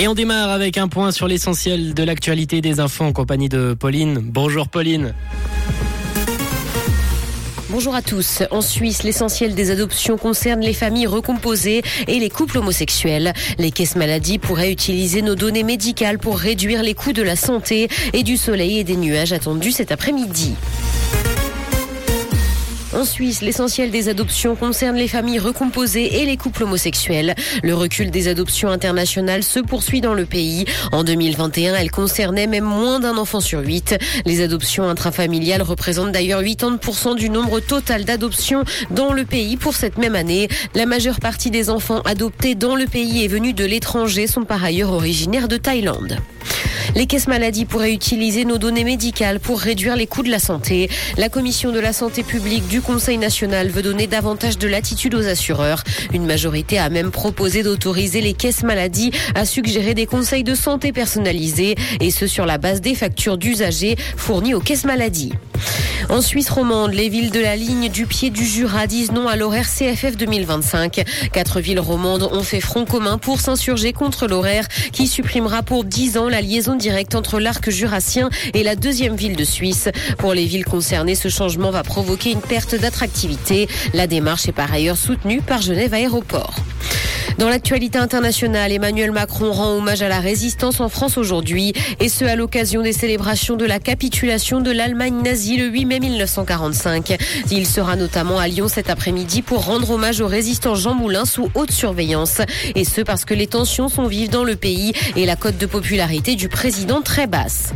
Et on démarre avec un point sur l'essentiel de l'actualité des infos en compagnie de Pauline. Bonjour Pauline. Bonjour à tous. En Suisse, l'essentiel des adoptions concerne les familles recomposées et les couples homosexuels. Les caisses maladies pourraient utiliser nos données médicales pour réduire les coûts de la santé et du soleil et des nuages attendus cet après-midi. En Suisse, l'essentiel des adoptions concerne les familles recomposées et les couples homosexuels. Le recul des adoptions internationales se poursuit dans le pays. En 2021, elle concernait même moins d'un enfant sur huit. Les adoptions intrafamiliales représentent d'ailleurs 80% du nombre total d'adoptions dans le pays pour cette même année. La majeure partie des enfants adoptés dans le pays et venus de l'étranger sont par ailleurs originaires de Thaïlande. Les caisses maladies pourraient utiliser nos données médicales pour réduire les coûts de la santé. La commission de la santé publique du Conseil national veut donner davantage de latitude aux assureurs. Une majorité a même proposé d'autoriser les caisses maladies à suggérer des conseils de santé personnalisés et ce sur la base des factures d'usagers fournies aux caisses maladies. En Suisse romande, les villes de la ligne du pied du Jura disent non à l'horaire CFF 2025. Quatre villes romandes ont fait front commun pour s'insurger contre l'horaire qui supprimera pour 10 ans la liaison directe entre l'arc jurassien et la deuxième ville de Suisse. Pour les villes concernées, ce changement va provoquer une perte d'attractivité. La démarche est par ailleurs soutenue par Genève Aéroport. Dans l'actualité internationale, Emmanuel Macron rend hommage à la résistance en France aujourd'hui, et ce à l'occasion des célébrations de la capitulation de l'Allemagne nazie le 8 mai 1945. Il sera notamment à Lyon cet après-midi pour rendre hommage au résistant Jean Moulin sous haute surveillance, et ce parce que les tensions sont vives dans le pays et la cote de popularité du président très basse.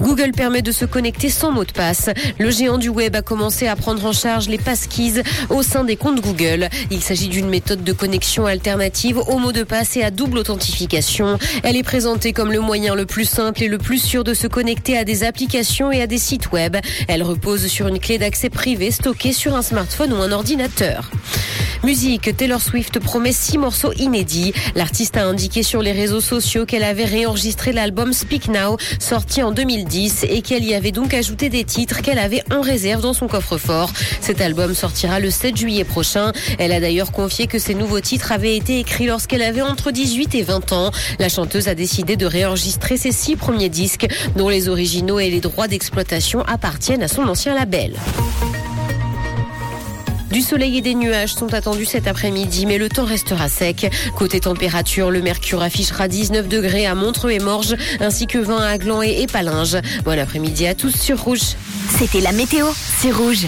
Google permet de se connecter sans mot de passe. Le géant du web a commencé à prendre en charge les passkeys au sein des comptes Google. Il s'agit d'une méthode de connexion alternative au mot de passe et à double authentification. Elle est présentée comme le moyen le plus simple et le plus sûr de se connecter à des applications et à des sites web. Elle repose sur une clé d'accès privée stockée sur un smartphone ou un ordinateur. Musique, Taylor Swift promet six morceaux inédits. L'artiste a indiqué sur les réseaux sociaux qu'elle avait réenregistré l'album Speak Now, sorti en 2010, et qu'elle y avait donc ajouté des titres qu'elle avait en réserve dans son coffre-fort. Cet album sortira le 7 juillet prochain. Elle a d'ailleurs confié que ces nouveaux titres avaient été écrits lorsqu'elle avait entre 18 et 20 ans. La chanteuse a décidé de réenregistrer ses six premiers disques, dont les originaux et les droits d'exploitation appartiennent à son ancien label. Du soleil et des nuages sont attendus cet après-midi, mais le temps restera sec. Côté température, le mercure affichera 19 degrés à Montreux et Morges, ainsi que 20 à Gland et Épalinges. Bon après-midi à tous sur Rouge. C'était la météo, c'est Rouge.